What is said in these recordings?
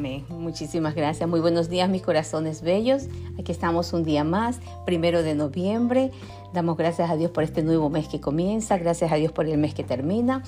Amén. Muchísimas gracias. Muy buenos días, mis corazones bellos. Aquí estamos un día más, primero de noviembre. Damos gracias a Dios por este nuevo mes que comienza, gracias a Dios por el mes que termina.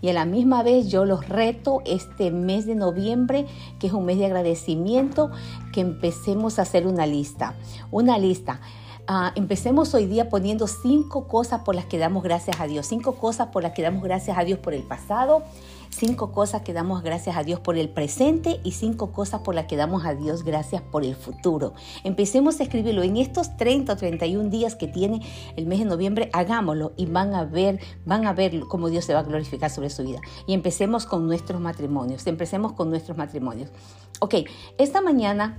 Y a la misma vez yo los reto este mes de noviembre, que es un mes de agradecimiento, que empecemos a hacer una lista. Una lista. Uh, empecemos hoy día poniendo cinco cosas por las que damos gracias a Dios, cinco cosas por las que damos gracias a Dios por el pasado, cinco cosas que damos gracias a Dios por el presente y cinco cosas por las que damos a Dios gracias por el futuro. Empecemos a escribirlo en estos 30 o 31 días que tiene el mes de noviembre, hagámoslo y van a ver, van a ver cómo Dios se va a glorificar sobre su vida. Y empecemos con nuestros matrimonios, empecemos con nuestros matrimonios. Ok, esta mañana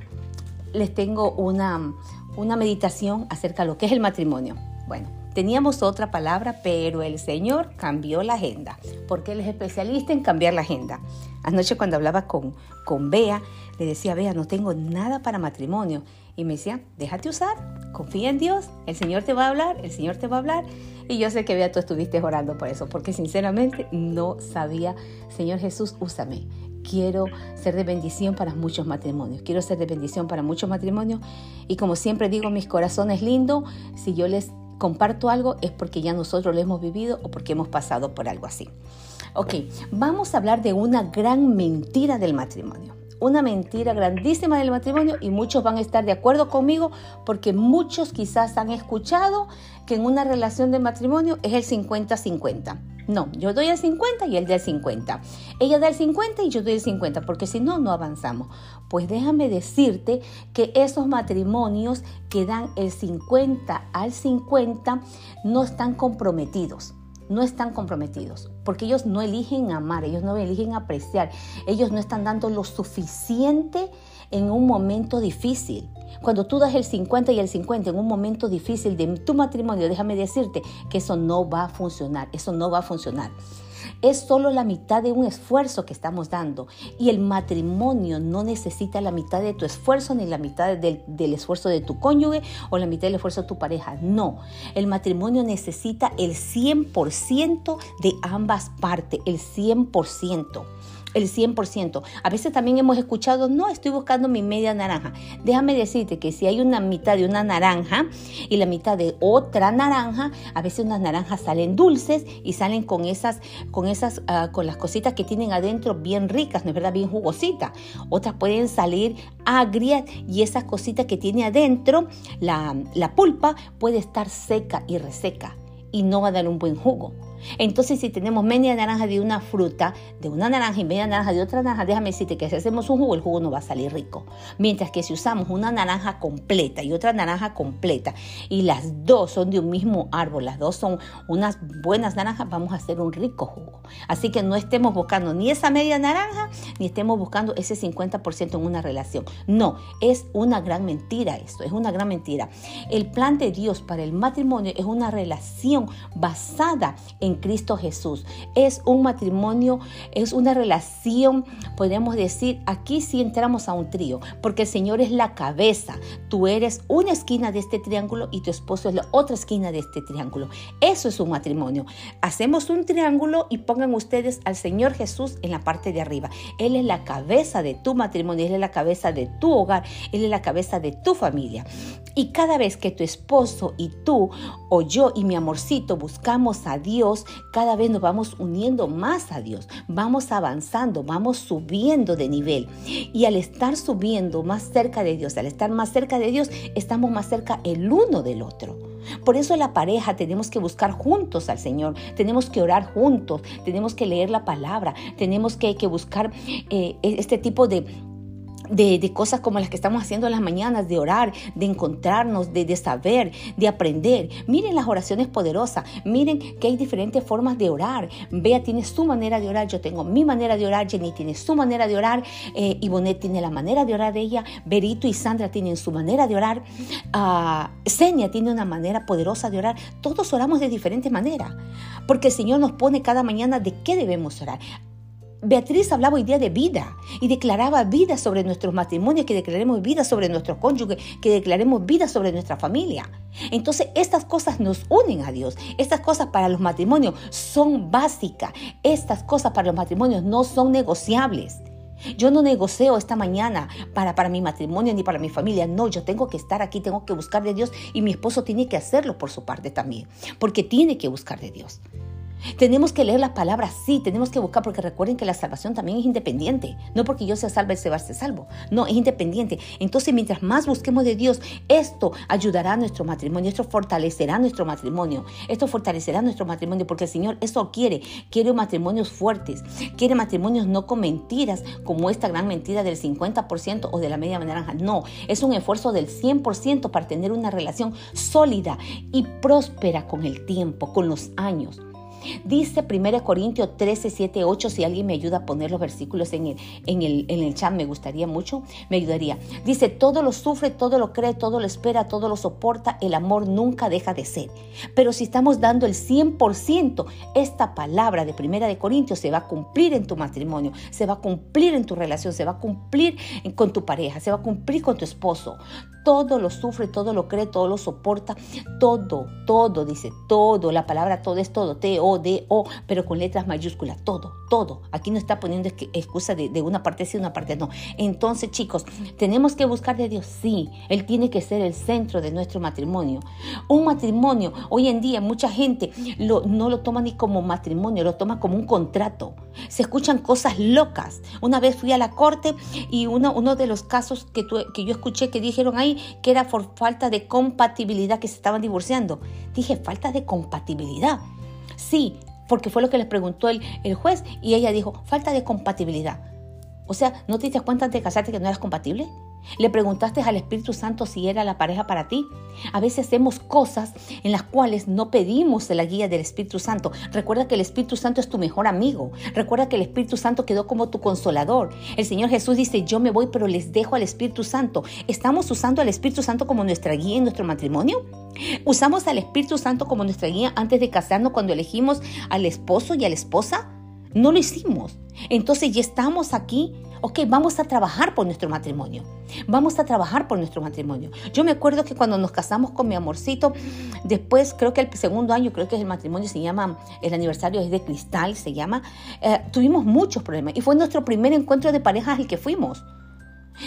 les tengo una una meditación acerca de lo que es el matrimonio. Bueno, teníamos otra palabra, pero el Señor cambió la agenda, porque Él es especialista en cambiar la agenda. Anoche cuando hablaba con, con Bea, le decía, Bea, no tengo nada para matrimonio. Y me decía, déjate usar, confía en Dios, el Señor te va a hablar, el Señor te va a hablar. Y yo sé que Bea, tú estuviste orando por eso, porque sinceramente no sabía, Señor Jesús, úsame quiero ser de bendición para muchos matrimonios. Quiero ser de bendición para muchos matrimonios. Y como siempre digo, mis corazones lindos, si yo les comparto algo es porque ya nosotros lo hemos vivido o porque hemos pasado por algo así. Ok, vamos a hablar de una gran mentira del matrimonio. Una mentira grandísima del matrimonio y muchos van a estar de acuerdo conmigo porque muchos quizás han escuchado que en una relación de matrimonio es el 50-50. No, yo doy el 50 y él da el 50. Ella da el 50 y yo doy el 50, porque si no, no avanzamos. Pues déjame decirte que esos matrimonios que dan el 50 al 50 no están comprometidos no están comprometidos, porque ellos no eligen amar, ellos no eligen apreciar, ellos no están dando lo suficiente en un momento difícil. Cuando tú das el 50 y el 50 en un momento difícil de tu matrimonio, déjame decirte que eso no va a funcionar, eso no va a funcionar. Es solo la mitad de un esfuerzo que estamos dando. Y el matrimonio no necesita la mitad de tu esfuerzo ni la mitad del, esfuerzo de tu cónyuge o la mitad del esfuerzo de tu pareja. No, el matrimonio necesita el 100% de ambas partes, el 100% el 100%. A veces también hemos escuchado, no, estoy buscando mi media naranja. Déjame decirte que si hay una mitad de una naranja y la mitad de otra naranja, a veces unas naranjas salen dulces y salen con esas, con esas, ah, con las cositas que tienen adentro bien ricas, ¿no es verdad? Bien jugositas. Otras pueden salir agrias y esas cositas que tiene adentro, la, la pulpa puede estar seca y reseca y no va a dar un buen jugo. Entonces, si tenemos media naranja de una fruta, de una naranja y media naranja de otra naranja, déjame decirte que si hacemos un jugo, el jugo no va a salir rico. Mientras que si usamos una naranja completa y otra naranja completa, y las dos son de un mismo árbol, las dos son unas buenas naranjas, vamos a hacer un rico jugo. Así que no estemos buscando ni esa media naranja, ni estemos buscando ese 50% en una relación. No, es una gran mentira esto, es una gran mentira. El plan de Dios para el matrimonio es una relación basada en Cristo Jesús. Es un matrimonio, es una relación, podemos decir, aquí sí entramos a un trío, porque el Señor es la cabeza. Tú eres una esquina de este triángulo y tu esposo es la otra esquina de este triángulo. Eso es un matrimonio. Hacemos un triángulo y pongan ustedes al Señor Jesús en la parte de arriba. Él es la cabeza de tu matrimonio, Él es la cabeza de tu hogar, Él es la cabeza de tu familia. Y cada vez que tu esposo y tú o yo y mi amorcito buscamos a Dios, cada vez nos vamos uniendo más a Dios, vamos avanzando, vamos subiendo de nivel. Y al estar subiendo más cerca de Dios, al estar más cerca de Dios, estamos más cerca el uno del otro. Por eso la pareja tenemos que buscar juntos al Señor, tenemos que orar juntos, tenemos que leer la palabra, tenemos que, que buscar eh, este tipo de de, cosas como las que estamos haciendo en las mañanas, de orar, de encontrarnos, de, de, saber, de aprender. Miren las oraciones poderosas, miren que hay diferentes formas de orar. Bea tiene su manera de orar, yo tengo mi manera de orar, Jenny tiene su manera de orar, eh, Ivonne tiene la manera de orar de ella, Berito y Sandra tienen su manera de orar, uh, tiene una manera poderosa de orar. Todos oramos de diferentes maneras, porque el Señor nos pone cada mañana de qué debemos orar. Beatriz hablaba hoy día de vida y declaraba vida sobre nuestros matrimonios, que declaremos vida sobre nuestros cónyuges, que declaremos vida sobre nuestra familia. Entonces, estas cosas nos unen a Dios. Estas cosas para los matrimonios son básicas. Estas cosas para los matrimonios no son negociables. Yo no negocio esta mañana para, para mi matrimonio ni para mi familia. No, yo tengo que estar aquí, tengo que buscar de Dios y mi esposo tiene que hacerlo por su parte también, porque tiene que buscar de Dios. Tenemos que leer la palabra, sí, tenemos que buscar, porque recuerden que la salvación también es independiente. No porque yo sea salvo, se va a ser salvo. No, es independiente. Entonces, mientras más busquemos de Dios, esto ayudará a nuestro matrimonio, esto fortalecerá nuestro matrimonio, esto fortalecerá nuestro matrimonio, porque el Señor eso quiere. Quiere matrimonios fuertes, quiere matrimonios no con mentiras, como esta gran mentira del 50% o de la media naranja. No, es un esfuerzo del 100% para tener una relación sólida y próspera con el tiempo, con los años. Dice 1 Corintios 13, 7, 8, si alguien me ayuda a poner los versículos en el, en, el, en el chat, me gustaría mucho, me ayudaría. Dice, todo lo sufre, todo lo cree, todo lo espera, todo lo soporta, el amor nunca deja de ser. Pero si estamos dando el 100%, esta palabra de 1 de Corintios se va a cumplir en tu matrimonio, se va a cumplir en tu relación, se va a cumplir con tu pareja, se va a cumplir con tu esposo todo lo sufre, todo lo cree, todo lo soporta, todo, todo, dice, todo, la palabra todo es todo, T-O-D-O, pero con letras mayúsculas, todo, todo. Aquí no está poniendo excusa de, de una parte sí, una parte no. Entonces, chicos, tenemos que buscar de Dios, sí, Él tiene que ser el centro de nuestro matrimonio. Un matrimonio, hoy en día mucha gente lo, no lo toma ni como matrimonio, lo toma como un contrato. Se escuchan cosas locas. Una vez fui a la corte y uno, uno de los casos que, que yo escuché que dijeron ahí, que era por falta de compatibilidad que se estaban divorciando. Dije, falta de compatibilidad. Sí, porque fue lo que les preguntó el, el juez y ella dijo, falta de compatibilidad. O sea, ¿no te diste cuenta antes de casarte que no eras compatible? ¿Le preguntaste al Espíritu Santo si era la pareja para ti? A veces hacemos cosas en las cuales no pedimos la guía del Espíritu Santo. Recuerda que el Espíritu Santo es tu mejor amigo. Recuerda que el Espíritu Santo quedó como tu consolador. El Señor Jesús dice, yo me voy, pero les dejo al Espíritu Santo. ¿Estamos usando al Espíritu Santo como nuestra guía en nuestro matrimonio? ¿Usamos al Espíritu Santo como nuestra guía antes de casarnos cuando elegimos al esposo y a la esposa? No lo hicimos. Entonces ya estamos aquí ok, vamos a trabajar por nuestro matrimonio. Vamos a trabajar por nuestro matrimonio. Yo me acuerdo que cuando nos casamos con mi amorcito, después creo que el segundo año, creo que el matrimonio se llama, el aniversario es de cristal, se llama, eh, tuvimos muchos problemas y fue nuestro primer encuentro de parejas el que fuimos.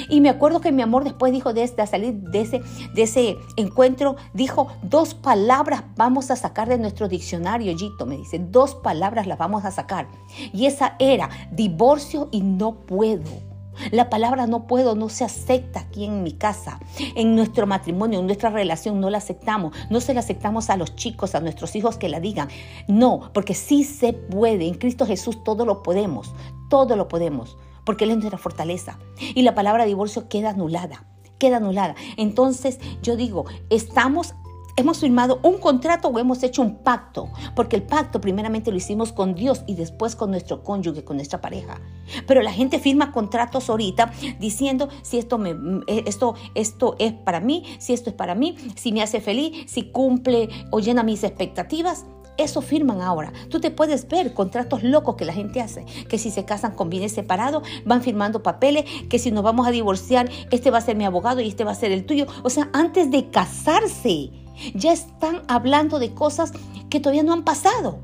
Y me acuerdo que mi amor después dijo de, de salir de ese, de ese encuentro, dijo, dos palabras vamos a sacar de nuestro diccionario, Gito, me dice, dos palabras las vamos a sacar. Y esa era divorcio y no puedo. La palabra no puedo no se acepta aquí en mi casa, en nuestro matrimonio, en nuestra relación, no la aceptamos. No se la aceptamos a los chicos, a nuestros hijos que la digan. No, porque sí se puede. En Cristo Jesús todo lo podemos, todo lo podemos porque Él es nuestra fortaleza. Y la palabra divorcio queda anulada, queda anulada. Entonces yo digo, estamos hemos firmado un contrato o hemos hecho un pacto, porque el pacto primeramente lo hicimos con Dios y después con nuestro cónyuge, con nuestra pareja. Pero la gente firma contratos ahorita diciendo si esto esto esto es para mí, si esto es para mí, si me hace feliz, si cumple o llena mis expectativas. Eso firman ahora. Tú te puedes ver contratos locos que la gente hace, que si se casan con bienes separados, van firmando papeles, que si nos vamos a divorciar, este va a ser mi abogado y este va a ser el tuyo. O sea, antes de casarse, ya están hablando de cosas que todavía no han pasado.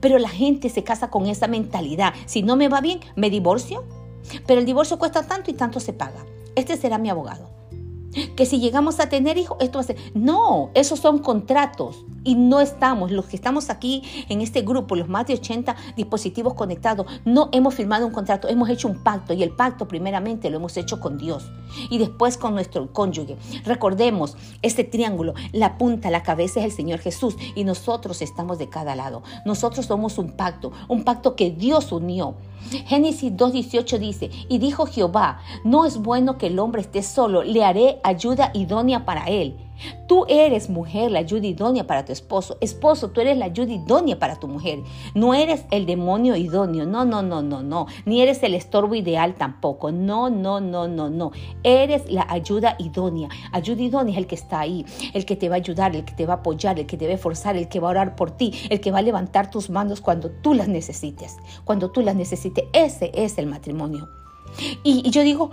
Pero la gente se casa con esa mentalidad. Si no me va bien, me divorcio. Pero el divorcio cuesta tanto y tanto se paga. Este será mi abogado. Que si llegamos a tener hijos, esto va a ser... No, esos son contratos y no estamos, los que estamos aquí en este grupo, los más de 80 dispositivos conectados, no hemos firmado un contrato, hemos hecho un pacto y el pacto primeramente lo hemos hecho con Dios y después con nuestro cónyuge. Recordemos, este triángulo, la punta, la cabeza es el Señor Jesús y nosotros estamos de cada lado. Nosotros somos un pacto, un pacto que Dios unió. Génesis 2.18 dice, y dijo Jehová, no es bueno que el hombre esté solo, le haré ayuda idónea para él. Tú eres mujer, la ayuda idónea para tu esposo. Esposo, tú eres la ayuda idónea para tu mujer. No eres el demonio idóneo. No, no, no, no, no. Ni eres el estorbo ideal tampoco. No, no, no, no, no. Eres la ayuda idónea. Ayuda idónea es el que está ahí, el que te va a ayudar, el que te va a apoyar, el que te va a forzar, el que va a orar por ti, el que va a levantar tus manos cuando tú las necesites. Cuando tú las necesites. Ese es el matrimonio. Y, y yo digo,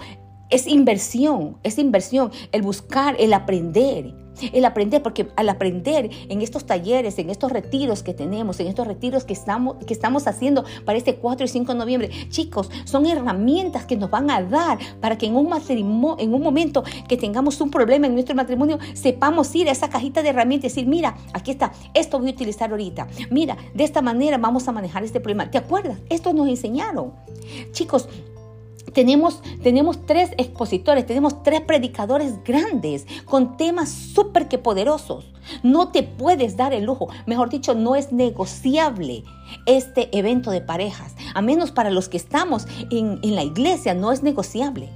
es inversión, es inversión, el buscar, el aprender. El aprender, porque al aprender en estos talleres, en estos retiros que tenemos, en estos retiros que estamos, que estamos haciendo para este 4 y 5 de noviembre, chicos, son herramientas que nos van a dar para que en un matrimonio, en un momento que tengamos un problema en nuestro matrimonio, sepamos ir a esa cajita de herramientas y decir, mira, aquí está, esto voy a utilizar ahorita. Mira, de esta manera vamos a manejar este problema. ¿Te acuerdas? Esto nos enseñaron. Chicos, tenemos, tenemos tres expositores, tenemos tres predicadores grandes con temas súper que poderosos. No te puedes dar el lujo, mejor dicho, no es negociable este evento de parejas, a menos para los que estamos en, en la iglesia, no es negociable.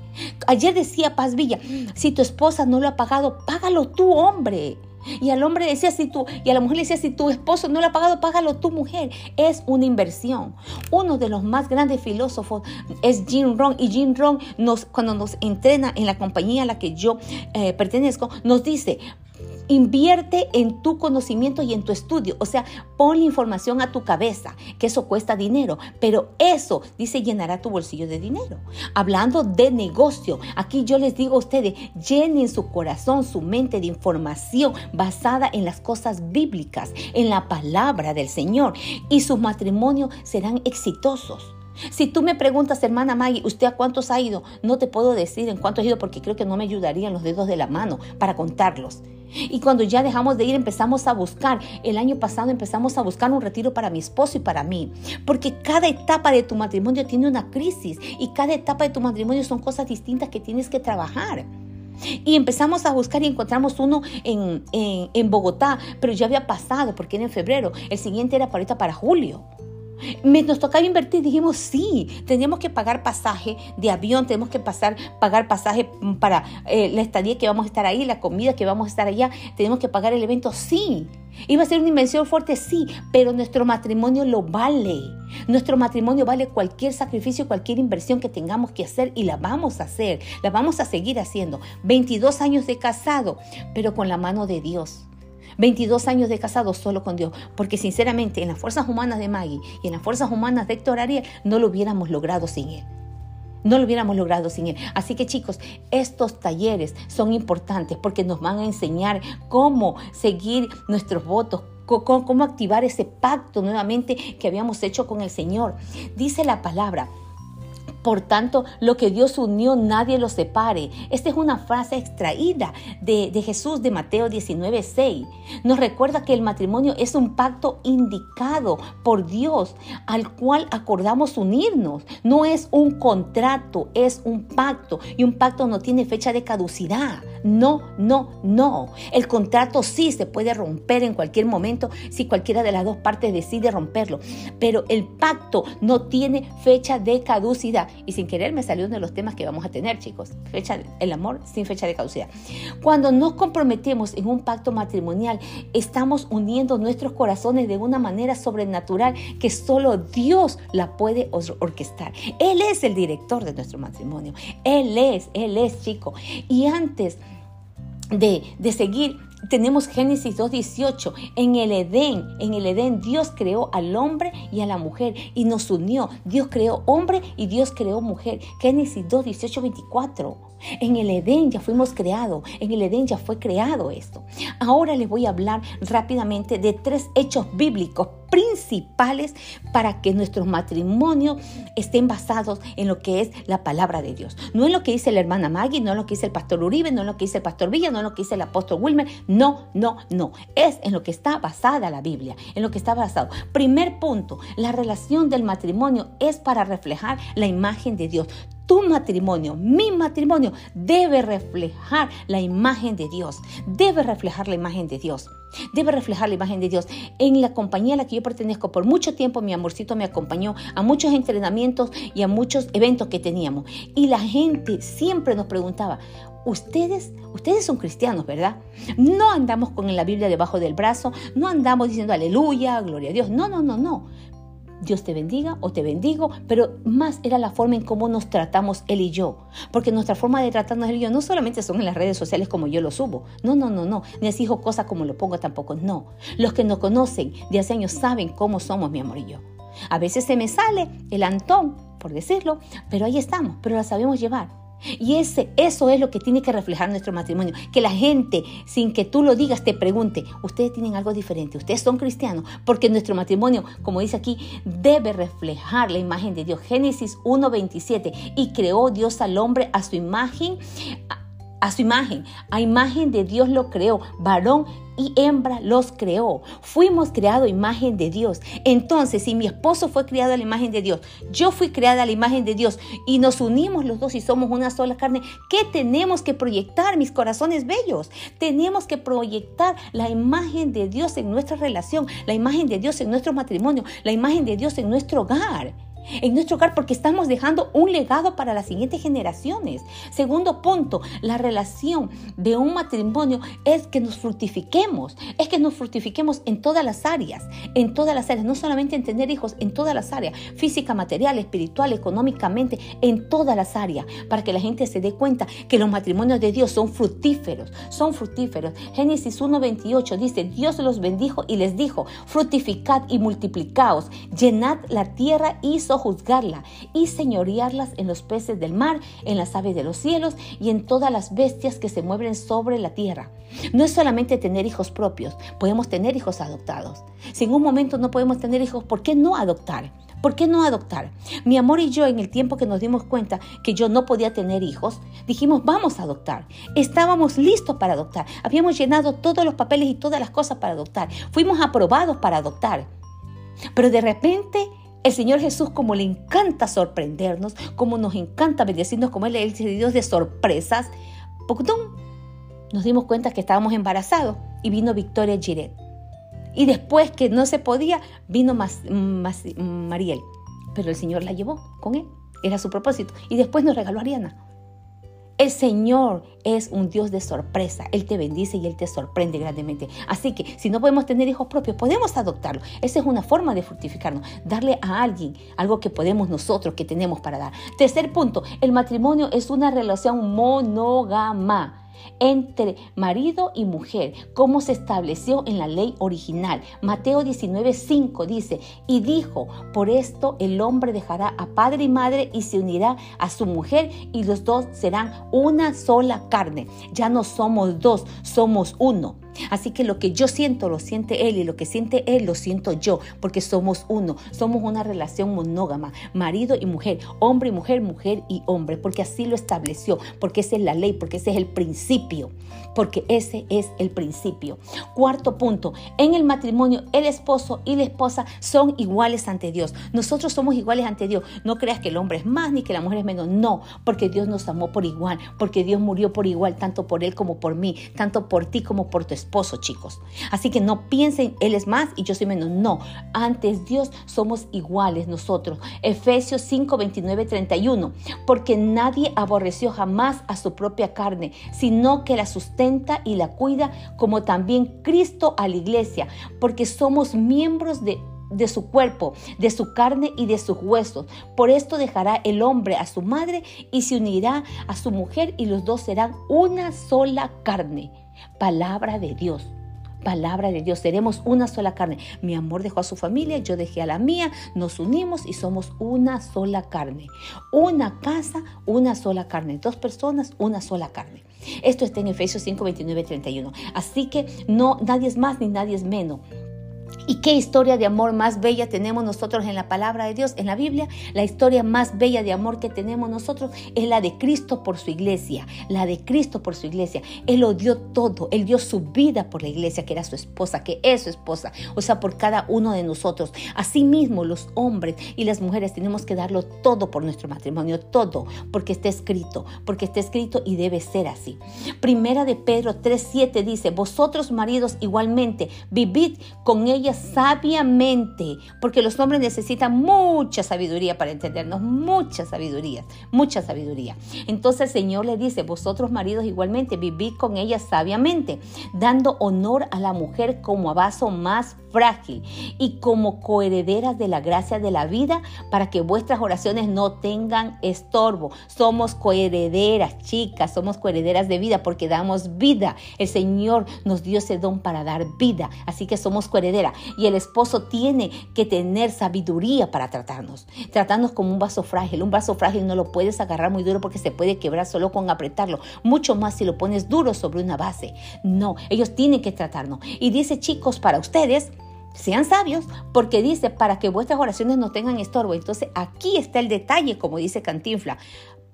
Ayer decía Paz Villa, si tu esposa no lo ha pagado, págalo tú, hombre. Y al hombre decía, si tú, y a la mujer le decía, si tu esposo no lo ha pagado, págalo tu mujer. Es una inversión. Uno de los más grandes filósofos es Jim Rohn. Y Jim Rohn, nos, cuando nos entrena en la compañía a la que yo eh, pertenezco, nos dice, Invierte en tu conocimiento y en tu estudio. O sea, pon la información a tu cabeza, que eso cuesta dinero, pero eso, dice, llenará tu bolsillo de dinero. Hablando de negocio, aquí yo les digo a ustedes, llenen su corazón, su mente de información basada en las cosas bíblicas, en la palabra del Señor, y sus matrimonios serán exitosos. Si tú me preguntas, hermana Maggie, ¿usted a cuántos ha ido? No te puedo decir en cuántos ha ido porque creo que no me ayudarían los dedos de la mano para contarlos. Y cuando ya dejamos de ir, empezamos a buscar. El año pasado empezamos a buscar un retiro para mi esposo y para mí. Porque cada etapa de tu matrimonio tiene una crisis y cada etapa de tu matrimonio son cosas distintas que tienes que trabajar. Y empezamos a buscar y encontramos uno en, en Bogotá, pero ya había pasado porque era en febrero. El siguiente era para ahorita para julio. Me, nos tocaba invertir, dijimos sí, teníamos que pagar pasaje de avión, tenemos que pasar, pagar pasaje para eh, la estadía que vamos a estar ahí, la comida que vamos a estar allá, tenemos que pagar el evento, sí. Iba a ser una inversión fuerte, sí, pero nuestro matrimonio lo vale. Nuestro matrimonio vale cualquier sacrificio, cualquier inversión que tengamos que hacer y la vamos a hacer, la vamos a seguir haciendo. 22 años de casado, pero con la mano de Dios. 22 años de casado solo con Dios, porque sinceramente en las fuerzas humanas de Maggie y en las fuerzas humanas de Héctor Ariel no lo hubiéramos logrado sin él. No lo hubiéramos logrado sin él. Así que chicos, estos talleres son importantes porque nos van a enseñar cómo seguir nuestros votos, cómo activar ese pacto nuevamente que habíamos hecho con el Señor. Dice la palabra, por tanto, lo que Dios unió, nadie lo separe. Esta es una frase extraída de, Jesús de Mateo 19, 6. Nos recuerda que el matrimonio es un pacto indicado por Dios al cual acordamos unirnos. No es un contrato, es un pacto. Y un pacto no tiene fecha de caducidad. No, no, no. El contrato sí se puede romper en cualquier momento si cualquiera de las dos partes decide romperlo. Pero el pacto no tiene fecha de caducidad. Y sin querer me salió uno de los temas que vamos a tener, chicos. Fecha, el amor sin fecha de caducidad. Cuando nos comprometemos en un pacto matrimonial, estamos uniendo nuestros corazones de una manera sobrenatural que solo Dios la puede orquestar. Él es el director de nuestro matrimonio. Él es, Él es, chico. Y antes de, de seguir tenemos Génesis 2.18. En el Edén, en el Edén Dios creó al hombre y a la mujer y nos unió. Dios creó hombre y Dios creó mujer. Génesis 2.18, 24. En el Edén ya fuimos creados, en el Edén ya fue creado esto. Ahora les voy a hablar rápidamente de tres hechos bíblicos principales para que nuestros matrimonios estén basados en lo que es la palabra de Dios. No en lo que dice la hermana Maggie, no en lo que dice el pastor Uribe, no en lo que dice el pastor Villa, no en lo que dice el apóstol Wilmer. No, no, no. Es en lo que está basada la Biblia, en lo que está basado. Primer punto, la relación del matrimonio es para reflejar la imagen de Dios tu matrimonio, mi matrimonio, debe reflejar la imagen de Dios. Debe reflejar la imagen de Dios. Debe reflejar la imagen de Dios. En la compañía a la que yo pertenezco, por mucho tiempo mi amorcito me acompañó a muchos entrenamientos y a muchos eventos que teníamos. Y la gente siempre nos preguntaba, ustedes, ustedes son cristianos, ¿verdad? No andamos con la Biblia debajo del brazo, no andamos diciendo aleluya, gloria a Dios. No, no, no, no. Dios te bendiga o te bendigo, pero más era la forma en cómo nos tratamos él y yo. Porque nuestra forma de tratarnos él y yo no solamente son en las redes sociales como yo lo subo. No, no, no, no. Ni hijo cosas como lo pongo tampoco. No. Los que nos conocen de hace años saben cómo somos mi amor y yo. A veces se me sale el Antón, por decirlo, pero ahí estamos, pero la sabemos llevar. Y ese, eso es lo que tiene que reflejar nuestro matrimonio. Que la gente, sin que tú lo digas, te pregunte, ustedes tienen algo diferente, ustedes son cristianos, porque nuestro matrimonio, como dice aquí, debe reflejar la imagen de Dios. Génesis 1.27, y creó Dios al hombre a su imagen a su imagen. A imagen de Dios lo creó, varón y hembra los creó. Fuimos creados a imagen de Dios. Entonces, si mi esposo fue creado a la imagen de Dios, yo fui creada a la imagen de Dios y nos unimos los dos y somos una sola carne, ¿qué tenemos que proyectar, mis corazones bellos? Tenemos que proyectar la imagen de Dios en nuestra relación, la imagen de Dios en nuestro matrimonio, la imagen de Dios en nuestro hogar en nuestro hogar porque estamos dejando un legado para las siguientes generaciones. Segundo punto, la relación de un matrimonio es que nos fructifiquemos, es que nos fructifiquemos en todas las áreas, en todas las áreas, no solamente en tener hijos, en todas las áreas, física, material, espiritual, económicamente, en todas las áreas, para que la gente se dé cuenta que los matrimonios de Dios son fructíferos, son fructíferos. Génesis 1.28 dice, Dios los bendijo y les dijo, fructificad y multiplicaos, llenad la tierra y juzgarla y señorearlas en los peces del mar, en las aves de los cielos y en todas las bestias que se mueven sobre la tierra. No es solamente tener hijos propios, podemos tener hijos adoptados. Si en un momento no podemos tener hijos, ¿por qué no adoptar? ¿Por qué no adoptar? Mi amor y yo, en el tiempo que nos dimos cuenta que yo no podía tener hijos, dijimos, vamos a adoptar. Estábamos listos para adoptar. Habíamos llenado todos los papeles y todas las cosas para adoptar. Fuimos aprobados para adoptar. Pero de repente el Señor Jesús, como le encanta sorprendernos, como nos encanta bendecirnos, como Él es el Dios de sorpresas, nos dimos cuenta que estábamos embarazados y vino Victoria Giret. Y después que no se podía, vino Mariel. Pero el Señor la llevó con Él. Era su propósito. Y después nos regaló a Ariana. El Señor es un Dios de sorpresa. Él te bendice y Él te sorprende grandemente. Así que si no podemos tener hijos propios, podemos adoptarlos. Esa es una forma de fructificarnos. Darle a alguien algo que podemos nosotros, que tenemos para dar. Tercer punto, el matrimonio es una relación monógama entre marido y mujer, como se estableció en la ley original. Mateo 19:5 dice, y dijo, por esto el hombre dejará a padre y madre y se unirá a su mujer y los dos serán una sola carne. Ya no somos dos, somos uno. Así que lo que yo siento lo siente él y lo que siente él lo siento yo, porque somos uno, somos una relación monógama, marido y mujer, hombre y mujer, mujer y hombre, porque así lo estableció, porque esa es la ley, porque ese es el principio, porque ese es el principio. Cuarto punto, en el matrimonio el esposo y la esposa son iguales ante Dios. Nosotros somos iguales ante Dios. No creas que el hombre es más ni que la mujer es menos, no, porque Dios nos amó por igual, porque Dios murió por igual, tanto por él como por mí, tanto por ti como por tu esposa chicos. Así que no piensen, Él es más y yo soy menos. No, antes Dios somos iguales nosotros. Efesios 5, 29, 31. Porque nadie aborreció jamás a su propia carne, sino que la sustenta y la cuida, como también Cristo a la iglesia, porque somos miembros de de su cuerpo, de su carne y de sus huesos. Por esto dejará el hombre a su madre y se unirá a su mujer y los dos serán una sola carne. Palabra de Dios. Palabra de Dios, seremos una sola carne. Mi amor dejó a su familia, yo dejé a la mía, nos unimos y somos una sola carne. Una casa, una sola carne. Dos personas, una sola carne. Esto está en Efesios 5, 29, 31. Así que no, nadie es más ni nadie es menos. ¿Y qué historia de amor más bella tenemos nosotros en la palabra de Dios, en la Biblia? La historia más bella de amor que tenemos nosotros es la de Cristo por su iglesia, la de Cristo por su iglesia. Él lo dio todo, Él dio su vida por la iglesia, que era su esposa, que es su esposa, o sea, por cada uno de nosotros. Asimismo, los hombres y las mujeres tenemos que darlo todo por nuestro matrimonio, todo, porque está escrito, porque está escrito y debe ser así. Primera de Pedro 3.7 dice, vosotros maridos igualmente, vivid con ellas sabiamente, porque los hombres necesitan mucha sabiduría para entendernos, mucha sabiduría, mucha sabiduría. Entonces el Señor le dice, vosotros maridos igualmente, vivid con ella sabiamente, dando honor a la mujer como a vaso más frágil y como coherederas de la gracia de la vida para que vuestras oraciones no tengan estorbo. Somos coherederas, chicas, somos coherederas de vida porque damos vida. El Señor nos dio ese don para dar vida, así que somos coherederas Y el esposo tiene que tener sabiduría para tratarnos. Tratarnos como un vaso frágil. Un vaso frágil no lo puedes agarrar muy duro porque se puede quebrar solo con apretarlo. Mucho más si lo pones duro sobre una base. No, ellos tienen que tratarnos. Y dice, chicos, para ustedes, sean sabios, porque dice, para que vuestras oraciones no tengan estorbo. Entonces aquí está el detalle, como dice Cantinfla.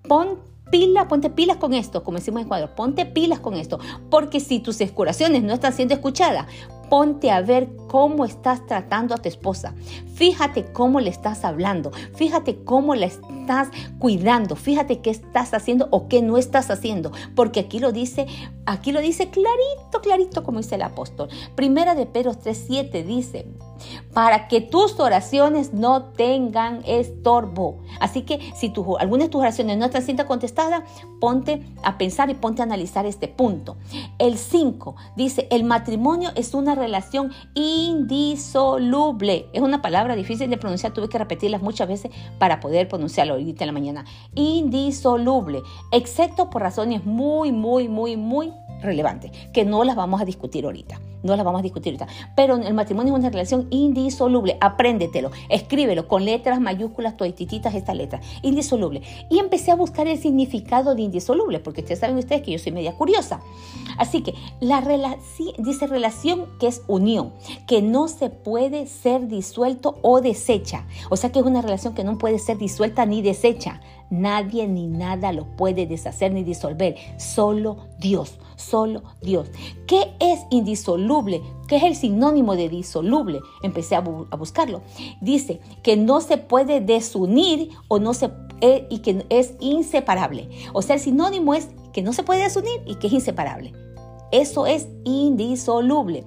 Pon pila, ponte pilas con esto, como decimos en cuadro, ponte pilas con esto, porque si tus oraciones no están siendo escuchadas, ponte a ver cómo estás tratando a tu esposa. Fíjate cómo le estás hablando. Fíjate cómo la estás cuidando. Fíjate qué estás haciendo o qué no estás haciendo. Porque aquí lo dice, aquí lo dice clarito, clarito, como dice el apóstol. Primera de Pedro 3.7 dice, para que tus oraciones no tengan estorbo. Así que si tu, algunas de tus oraciones no están siendo contestadas, ponte a pensar y ponte a analizar este punto. El 5 dice, el matrimonio es una relación indisoluble. Es una palabra difícil de pronunciar, tuve que repetirlas muchas veces para poder pronunciarlo ahorita en la mañana. Indisoluble, excepto por razones muy, muy, muy, muy relevantes, que no las vamos a discutir ahorita no la vamos a discutir ahorita. Pero el matrimonio es una relación indisoluble. Apréndetelo, escríbelo con letras mayúsculas, toitititas estas letras. Indisoluble. Y empecé a buscar el significado de indisoluble, porque ustedes saben ustedes que yo soy media curiosa. Así que la relación, dice relación que es unión, que no se puede ser disuelto o desecha. O sea que es una relación que no puede ser disuelta ni desecha. Nadie ni nada lo puede deshacer ni disolver. Solo Dios, solo Dios. ¿Qué es indisoluble? ¿Qué es el sinónimo de disoluble? Empecé a, buscarlo. Dice que no se puede desunir o no se eh, y que es inseparable. O sea, el sinónimo es que no se puede desunir y que es inseparable. Eso es indisoluble.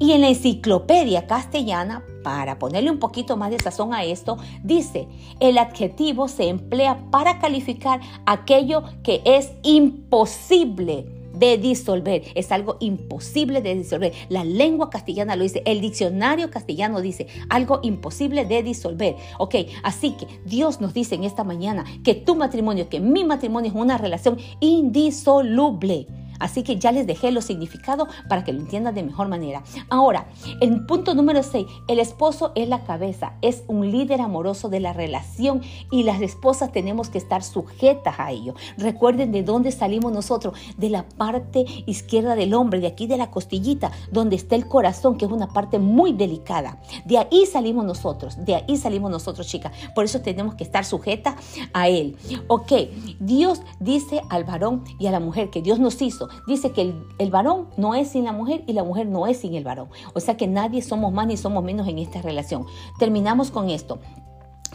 Y en la enciclopedia castellana, para ponerle un poquito más de sazón a esto, dice, el adjetivo se emplea para calificar aquello que es imposible de disolver. Es algo imposible de disolver. La lengua castellana lo dice, el diccionario castellano dice, algo imposible de disolver. Ok, así que Dios nos dice en esta mañana que tu matrimonio, que mi matrimonio es una relación indisoluble. Así que ya les dejé los significados para que lo entiendan de mejor manera. Ahora, el punto número 6, el esposo es la cabeza, es un líder amoroso de la relación y las esposas tenemos que estar sujetas a ello. Recuerden de dónde salimos nosotros, de la parte izquierda del hombre, de aquí de la costillita, donde está el corazón, que es una parte muy delicada. De ahí salimos nosotros, de ahí salimos nosotros, chicas. Por eso tenemos que estar sujetas a él. Ok, Dios dice al varón y a la mujer que Dios nos hizo dice que el, varón no es sin la mujer y la mujer no es sin el varón. O sea que nadie somos más ni somos menos en esta relación. Terminamos con esto.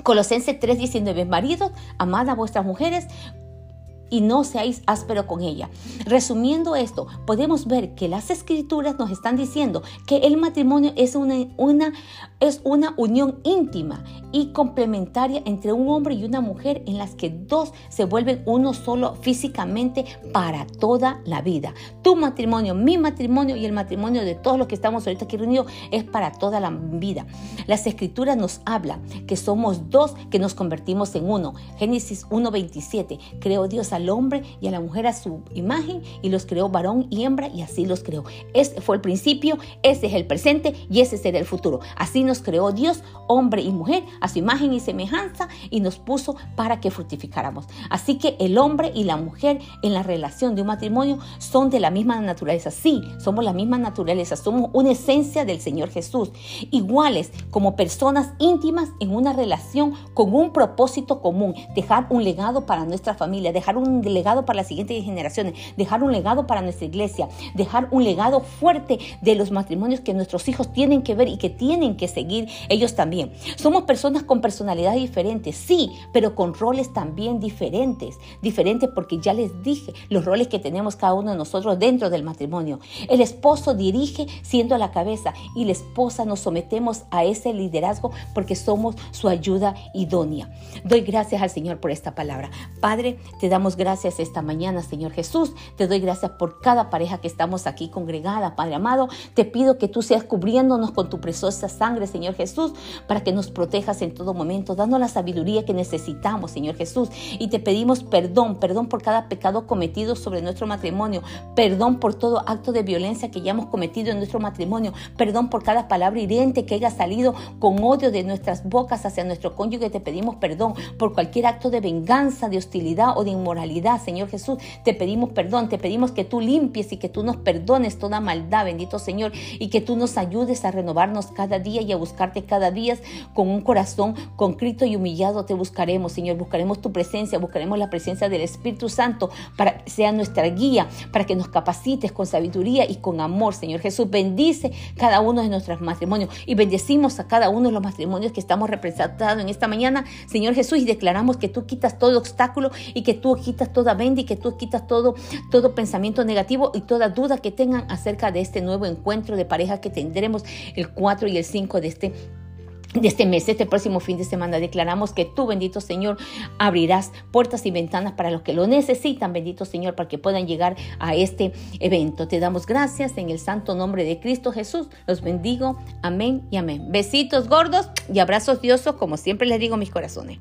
Colosenses 3:19, maridos, amad a vuestras mujeres y no seáis áspero con ella. Resumiendo esto, podemos ver que las escrituras nos están diciendo que el matrimonio es una, es una unión íntima y complementaria entre un hombre y una mujer en las que dos se vuelven uno solo físicamente para toda la vida. Tu matrimonio, mi matrimonio y el matrimonio de todos los que estamos ahorita aquí reunidos es para toda la vida. Las escrituras nos hablan que somos dos que nos convertimos en uno. Génesis 1.27. Creó Dios al hombre y a la mujer a su imagen y los creó varón y hembra y así los creó. Este fue el principio, ese es el presente y ese será el futuro. Así nos creó Dios, hombre y mujer, a su imagen y semejanza y nos puso para que fructificáramos. Así que el hombre y la mujer en la relación de un matrimonio son de la misma naturaleza. Sí, somos la misma naturaleza, somos una esencia del Señor Jesús, iguales como personas íntimas en una relación con un propósito común, dejar un legado para nuestra familia, dejar un legado para las siguientes generaciones, dejar un legado para nuestra iglesia, dejar un legado fuerte de los matrimonios que nuestros hijos tienen que ver y que tienen que seguir ellos también. Somos personas con personalidades diferentes, sí, pero con roles también diferentes, diferentes porque ya les dije los roles que tenemos cada uno de nosotros dentro del matrimonio. El esposo dirige siendo la cabeza y la esposa nos sometemos a ese liderazgo porque somos su ayuda idónea. Doy gracias al Señor por esta palabra. Padre, te damos gracias esta mañana, Señor Jesús. Te doy gracias por cada pareja que estamos aquí congregada, Padre amado. Te pido que tú seas cubriéndonos con tu preciosa sangre, Señor Jesús, para que nos protejas en todo momento, dando la sabiduría que necesitamos, Señor Jesús. Y te pedimos perdón, perdón por cada pecado cometido sobre nuestro matrimonio, perdón por todo acto de violencia que hayamos cometido en nuestro matrimonio, perdón por cada palabra hiriente que haya salido con odio de nuestras bocas hacia nuestro cónyuge. Te pedimos perdón por cualquier acto de venganza, de hostilidad o de inmoralidad, Señor Jesús. Te pedimos perdón, te pedimos que tú limpies y que tú nos perdones toda maldad, bendito Señor, y que tú nos ayudes a renovarnos cada día y a buscarte cada día con un corazón concrito y humillado. Te buscaremos, Señor, buscaremos tu presencia, buscaremos la presencia del Espíritu Santo para que sea nuestra guía, para que nos capacites con sabiduría y con amor, Señor Jesús. Bendice cada uno de nuestros matrimonios y bendecimos a cada uno de los matrimonios que estamos representados en esta mañana, Señor Jesús, y declaramos que tú quitas todo obstáculo y que tú quitas toda venda que tú quitas todo, todo pensamiento negativo y toda duda que tengan acerca de este nuevo encuentro de pareja que tendremos el 4 y el 5 de este de este mes, este próximo fin de semana, declaramos que tú, bendito Señor, abrirás puertas y ventanas para los que lo necesitan, bendito Señor, para que puedan llegar a este evento. Te damos gracias en el santo nombre de Cristo Jesús. Los bendigo. Amén y amén. Besitos gordos y abrazos diosos, como siempre les digo, mis corazones.